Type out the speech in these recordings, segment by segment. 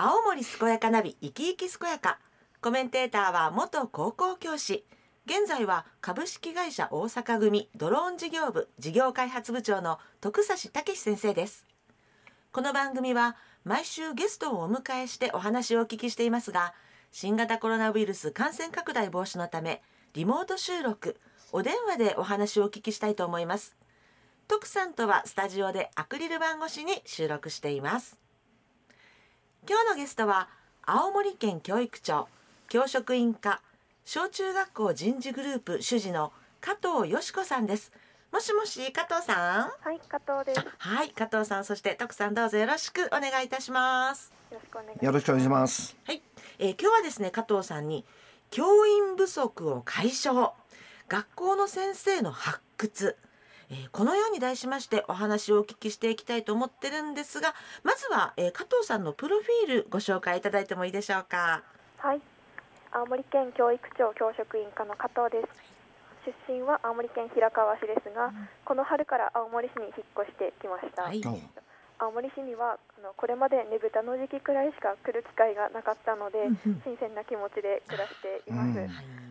青森健やかナビ生き生き健やか。コメンテーターは元高校教師。現在は株式会社大阪組。ドローン事業部事業開発部長の徳差武先生です。この番組は毎週ゲストをお迎えしてお話をお聞きしていますが新型コロナウイルス感染拡大防止のためリモート収録お電話でお話をお聞きしたいと思います。徳さんとはスタジオでアクリル板越しに収録しています。今日のゲストは青森県教育庁教職員課小中学校人事グループ主事の加藤よし子さんですもしもし加藤さん？はい、加藤です。よはい加藤さんそして徳さんどうぞよろしくお願いいたしますろしくお願いします。よろしくお願いします。はい、えー今日はですね加藤さんに教員不足を解消学校の先生の発掘、えーこのように題しましてお話をお聞きしていきたいと思ってるんですがまずは、えー加藤さんのプロフィールご紹介いただいてもいいでしょうか？はい、青森県教育庁教職員課の加藤です。出身は青森県平川市ですが、この春から青森市に引っ越してきました。はい。お青森市にはあのこれまでねぶたの時期くらいしか来る機会がなかったので、うんうん。新鮮な気持ちで暮らしています。うん。はい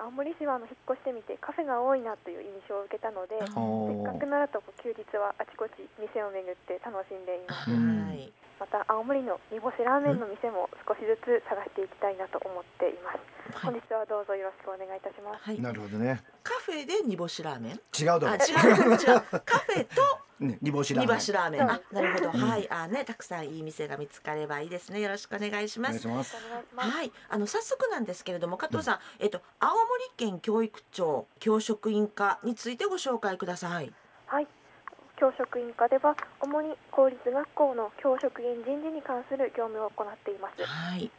青森市はあの引っ越してみてカフェが多いなという印象を受けたので、せおっかくならと休日はあちこち店を巡って楽しんでいます。うんはいまた青森の煮干しラーメンの店も少しずつ探していきたいなと思っています。本日はどうぞよろしくお願いいたします。はいなるほどね。カフェで煮干しラーメン？違うだろあ違う違うカフェと 煮干しラー煮メン。干しラーメンあなるほどうんはいあねたくさんいい店が見つかればいいですねよろしくお願いしおます。お願いします。はい、あの早速なんですけれども加藤さん、えっと青森県教育庁教職員課についてご紹介ください。はい。教職員課では主に公立学校の教職員人事に関する業務を行っています。はい。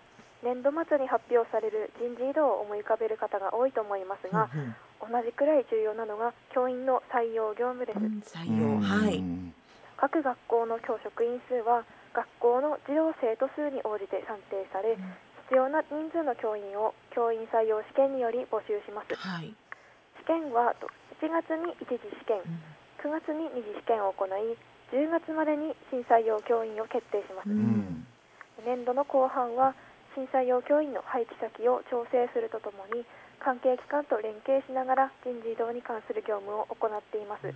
年度末に発表される人事異動を思い浮かべる方が多いと思いますが、うん同じくらい重要なのが教員の採用業務です。うん採用はい。うん各学校の教職員数は学校の児童生徒数に応じて算定され、必要な人数の教員を教員採用試験により募集します。はい。試験はと1月に一次試験、うん9月に二次試験を行い、10月までに新採用教員を決定します。ううんん。年度の後半は新採用教員の配置先を調整するとともに関係機関と連携しながら人事異動に関する業務を行っています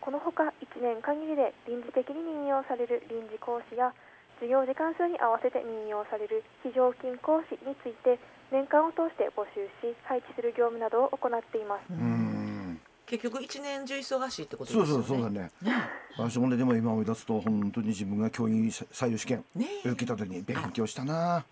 このほか1年限りで臨時的に任用される臨時講師や授業時間数に合わせて任用される非常勤講師について年間を通して募集し配置する業務などを行っていますうん。結局一年中忙しいってことそうですよね。そうそうだね。ね。私もねでも今思い出すと本当に自分が教員採用試験受けた時に勉強したな。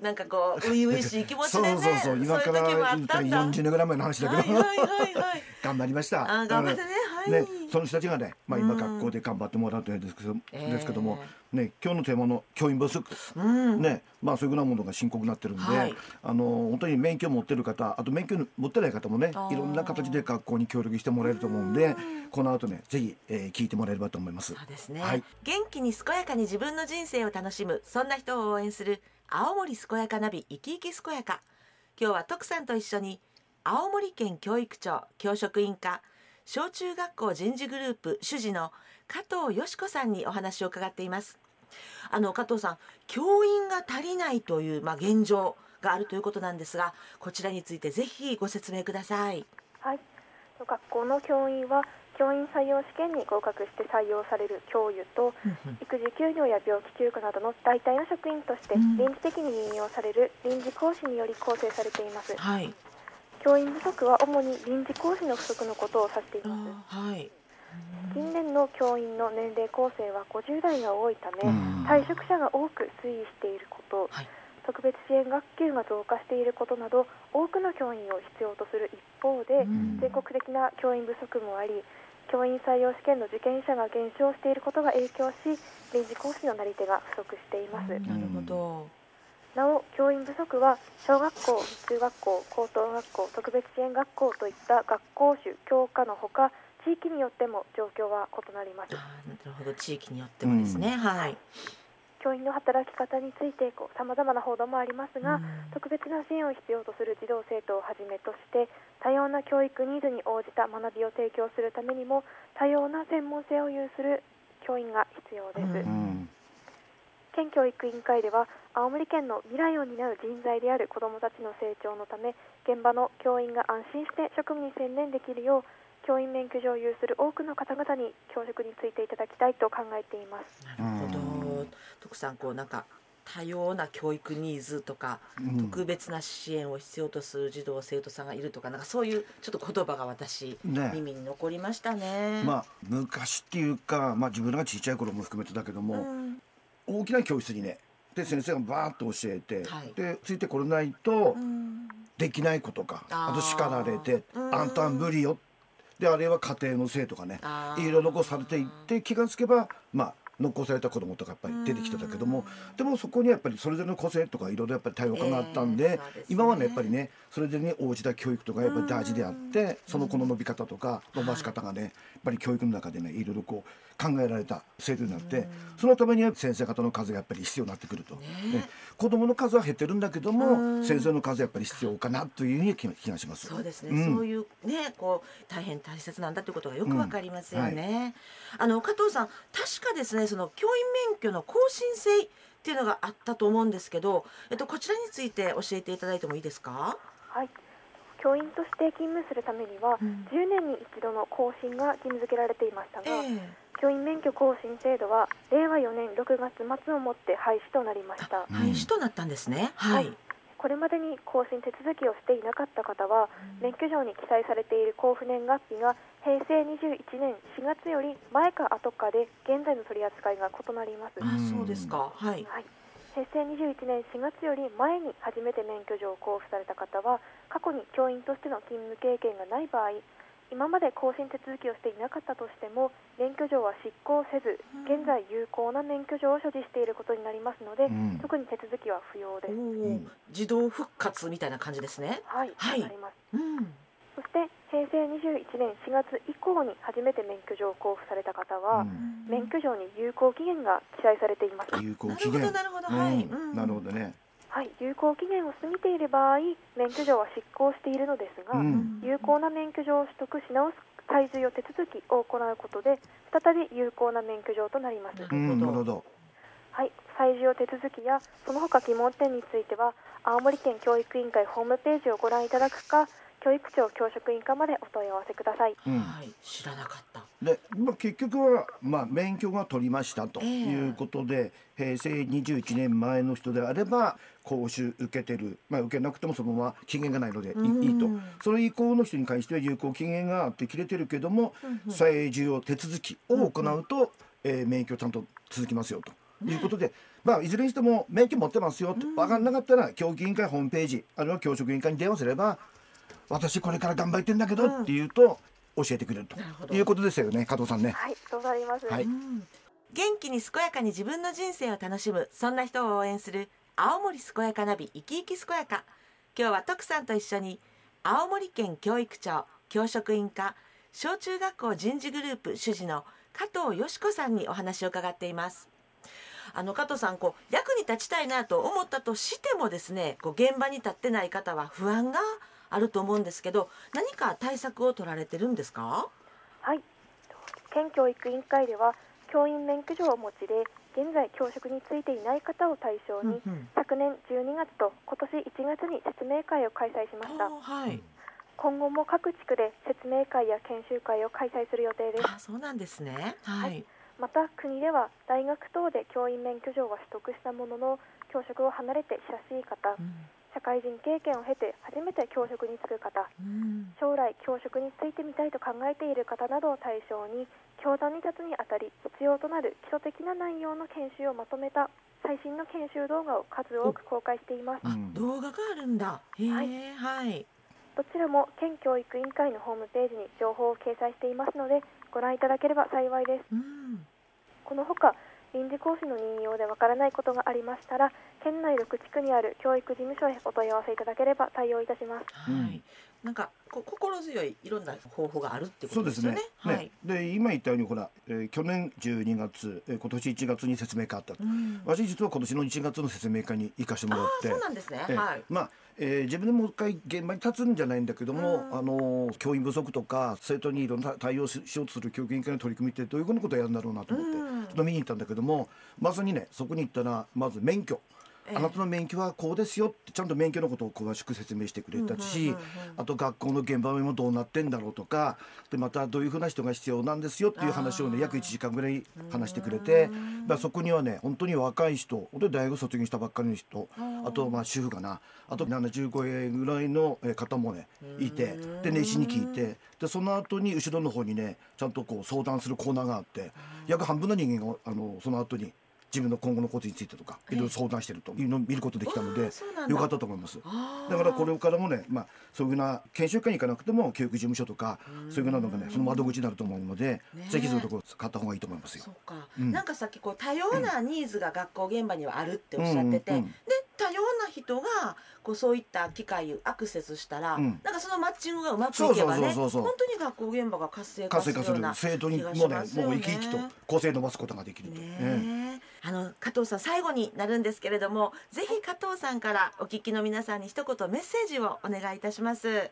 なんかこう初々しい気持ちでね。そうそうそういう時もあっ言ったらたんだ。40年ぐらい前の話だけどはいはいはいはい。頑張りました。あ頑張ってねはい。ね、その人たちがね、まあ、今うん学校で頑張ってもらうというんですけど,、ええですけども、ね、今日のテーマの教員不足、うん。ねまあ、そういうふうなものが深刻になってるんで、はいあの本当に免許を持ってる方あと免許持ってない方もねいろんな形で学校に協力してもらえると思うんでこの後ねぜひ、えー聞いてもらえればと思います。そうですね、はい元気に健やかに自分の人生を楽しむそんな人を応援する青森健やかナビ生き生き健やか。今日は徳さんと一緒に青森県教育庁教職員課小中学校人事グループ主事の加藤よし子さんにお話を伺っています。あの加藤さん教員が足りないというまあ現状があるということなんですがこちらについてぜひご説明ください。はい。学校の教員は教員採用試験に合格して採用される教諭と育児休業や病気休暇などの代替の職員としてうん。臨時的に任用される臨時講師により構成されています。はい。教員不足は主に臨時講師の不足のことを指していあます。ーはい。近年の教員の年齢構成は50代が多いためうん。退職者が多く推移していること、はい。特別支援学級が増加していることなど多くの教員を必要とする一方で、うん。全国的な教員不足もあり教員採用試験の受験者が減少していることが影響し臨時講師のなり手が不足しています、なるほど。なお教員不足は小学校中学校高等学校特別支援学校といった学校種教科のほか地域によっても状況は異なります。なるほど。地域によってもですね、はい教員の働き方についてさまざまな報道もありますが、うん。特別な支援を必要とする児童生徒をはじめとして多様な教育ニーズに応じた学びを提供するためにも多様な専門性を有する教員が必要です、うん。うん県教育委員会では青森県の未来を担う人材である子どもたちの成長のため現場の教員が安心して職務に専念できるよう教員免許状を有する多くの方々に教職についていただきたいと考えています。なるほど徳さんこうなんか多様な教育ニーズとか、うん。特別な支援を必要とする児童生徒さんがいるとかなんかそういうちょっと言葉が私、ね。耳に残りましたね。まあ昔っていうか、まあ、自分らがちっちゃい頃も含めてだけども、うん。大きな教室にねで先生がバーッと教えて、はい。でついてこれないとうん。できないことか、あと叱られてうん。あんたは無理よ。であれは家庭のせいとかねいろいろ残されていって気がつけばまあ残された子供とかやっぱり出てきてたけどもでもそこにはやっぱりそれぞれの個性とかいろいろやっぱり多様化があったんで,、今はねやっぱりねそれぞれに応じた教育とかやっぱり大事であってその子の伸び方とか伸ばし方がね、やっぱり教育の中でねいろいろこう考えられた制度になってそのためには先生方の数がやっぱり必要になってくると、ね。子供の数は減ってるんだけども先生の数はやっぱり必要かなというふうに気が気がします。そうですね、ん。そういうねこう大変大切なんだということがよくわかりますよね、あの加藤さん確かですねその教員免許の更新制っていうのがあったと思うんですけど、えっと、こちらについて教えていただいてもいいですか？はい。教員として勤務するためには、うん。10年に一度の更新が義務付けられていましたが、え教員免許更新制度は令和4年6月末をもって廃止となりました。え廃止となったんですね、はい、はい。これまでに更新手続きをしていなかった方は、免許証に記載されている交付年月日が平成21年4月より前か後かで現在の取り扱いが異なります、あそうですか。はい。はい、平成21年4月より前に初めて免許状を交付された方は過去に教員としての勤務経験がない場合今まで更新手続きをしていなかったとしても免許状は失効せず現在有効な免許状を所持していることになりますので、ん。特に手続きは不要です。自動復活みたいな感じですね。はい、はい。なります。うん。そして平成21年4月以降に初めて免許状を交付された方は、うん。免許状に有効期限が記載されています。有効なるほ期限どなるほど、なるほどね、はい、有効期限を過ぎている場合、免許状は失効しているのですが、うん。有効な免許状を取得し直す再授与手続きを行うことで、再び有効な免許状となります。なるほど。はい、再授与手続きやその他疑問点については、青森県教育委員会ホームページをご覧いただくか、教育庁教職員課までお問い合わせください。うん。はい知らなかった。で、まあ、結局は、まあ、免許が取りましたとええいうことで、平成21年前の人であれば講習受けてる、まあ、受けなくてもそのまま期限がないのでいうん。いと。それ以降の人に関しては有効期限があって切れてるけども、再授与手続きを行うと、えー免許ちゃんと続きますよと。いうことで、まあ、いずれにしても免許持ってますよと分かんなかったら教育委員会ホームページあるいは教職委員会に電話すれば私これから頑張ってんだけどって言うと教えてくれるということですよね加藤さんね。はい、そうなります。はい。元気に健やかに自分の人生を楽しむそんな人を応援する青森健やかナビ生き生き健やか。今日は徳さんと一緒に青森県教育庁教職員課小中学校人事グループ主事の加藤よし子さんにお話を伺っています。あの加藤さんこう役に立ちたいなと思ったとしてもですねこう現場に立ってない方は不安があると思うんですけど何か対策を取られてるんですか？はい、県教育委員会では教員免許状をお持ちで現在教職についていない方を対象に、うんうん。昨年12月と今年1月に説明会を開催しました。あはい。今後も各地区で説明会や研修会を開催する予定です。あそうなんですね。はい、また国では大学等で教員免許状は取得したものの教職を離れて親しい方うん社会人経験を経て初めて教職に就く方うん。将来教職に就いてみたいと考えている方などを対象に教壇に立つにあたり必要となる基礎的な内容の研修をまとめた最新の研修動画を数多く公開しています。動画があるんだ。ははいい、どちらも県教育委員会のホームページに情報を掲載していますのでご覧いただければ幸いです。うん。このほか臨時講師の任用でわからないことがありましたら県内6地区にある教育事務所へお問い合わせいただければ対応いたしますはい、なんかこ心強いいろんな方法があるってこそうでねとですすよね。はいね。で今言ったようにほら、えー去年12月、えー今年1月に説明会あったと。うん私実は今年の1月の説明会に行かせてもらああってそうなんですね。ええはい。まあ、えー自分でもう一回現場に立つんじゃないんだけども、うん。あの教員不足とか生徒にいろんな対応ししようとする教育委員会の取り組みってどういうことをやるんだろうなと思って、うん。っと見に行ったんだけどもまさにねそこに行ったらまず免許。ええあなたの免許はこうですよってちゃんと免許のことを詳しく説明してくれたし、あと学校の現場もどうなってんだろうとかでまたどういうふうな人が必要なんですよっていう話をね約1時間ぐらい話してくれてだそこにはね本当に若い人本当に大学卒業したばっかりの人あとまあ主婦かなあと75円ぐらいのえ方もねいてで熱心に聞いてでその後に後ろの方にねちゃんとこう相談するコーナーがあって約半分の人間があのその後に自分の今後のことについてとかいろいろ相談してるというのを見ることできたのあでよかったと思います。だからこれからもね、まあ、そういうふうな研修会に行かなくても教育事務所とかそういうふうなのがねその窓口になると思うので、ねぜひそういうところを使った方がいいと思いますよ。そ。うんなんかさっきこう多様なニーズが学校現場にはあるっておっしゃってて、うんうん。で多様な人がこうそういった機会をアクセスしたら、うん。なんかそのマッチングがうまくいけばね本当に学校現場が活性化するような生徒にもねもう生き生きと構成伸ばすことができると。ねええ。あの加藤さん最後になるんですけれどもぜひ加藤さんからお聞きの皆さんに一言メッセージをお願いいたします。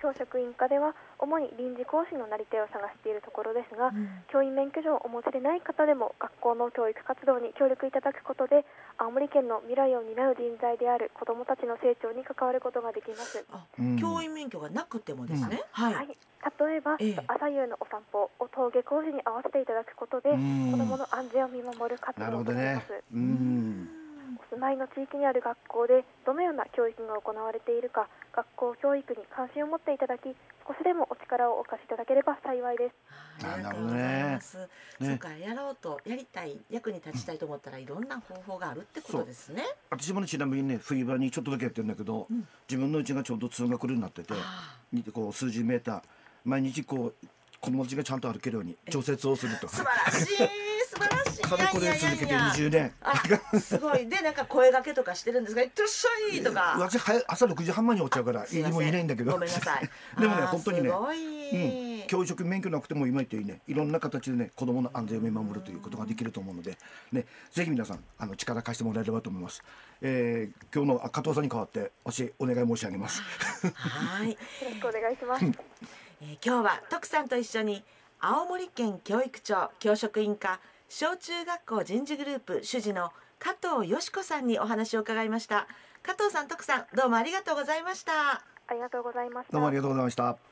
はい教職員課では主に臨時講師のなり手を探しているところですが、教員免許証をお持ちでない方でも学校の教育活動に協力いただくことで青森県の未来を担う人材である子どもたちの成長に関わることができます。あ、うん教員免許がなくてもですね。は、はいい。例えば、ええ朝夕のお散歩を登下校時に合わせていただくことで、うん子どもの安全を見守る活動ほどねとなります。。うん。お住まいの地域にある学校でどのような教育が行われているか学校教育に関心を持っていただき少しでもお力をお貸しいただければ幸いです。あーありがとうございます。そうか、やろうとやりたい役に立ちたいと思ったらいろんな方法があるってことですね。私もねちなみにね冬場にちょっとだけやってるんだけど、うん。自分のうちがちょうど通学路になっててこう数十メーター毎日こう子供たちがちゃんと歩けるように調節をすると。ー素晴らしい。素晴らしい。かれこれ続けていやいやいや20年。あすごい。でなんか声掛けとかしてるんですが「いってらっしゃい」とか。私早朝6時半前に起きちゃうからすいもういないんだけど。ごめんなさい。でもね本当にねすごい、うん、教職免許なくても今言ったようにね。いろんな形でね子どもの安全を見守るということができると思うので、ね、ぜひ皆さんあの力貸してもらえればと思います、えー、今日のあ加藤さんに代わって私お願い申し上げます。はい、よろしくお願いします。えー今日は徳さんと一緒に青森県教育庁教職員課小中学校人事グループ主事の加藤よし子さんにお話を伺いました。加藤さん徳さんどうもありがとうございました。ありがとうございました。どうもありがとうございました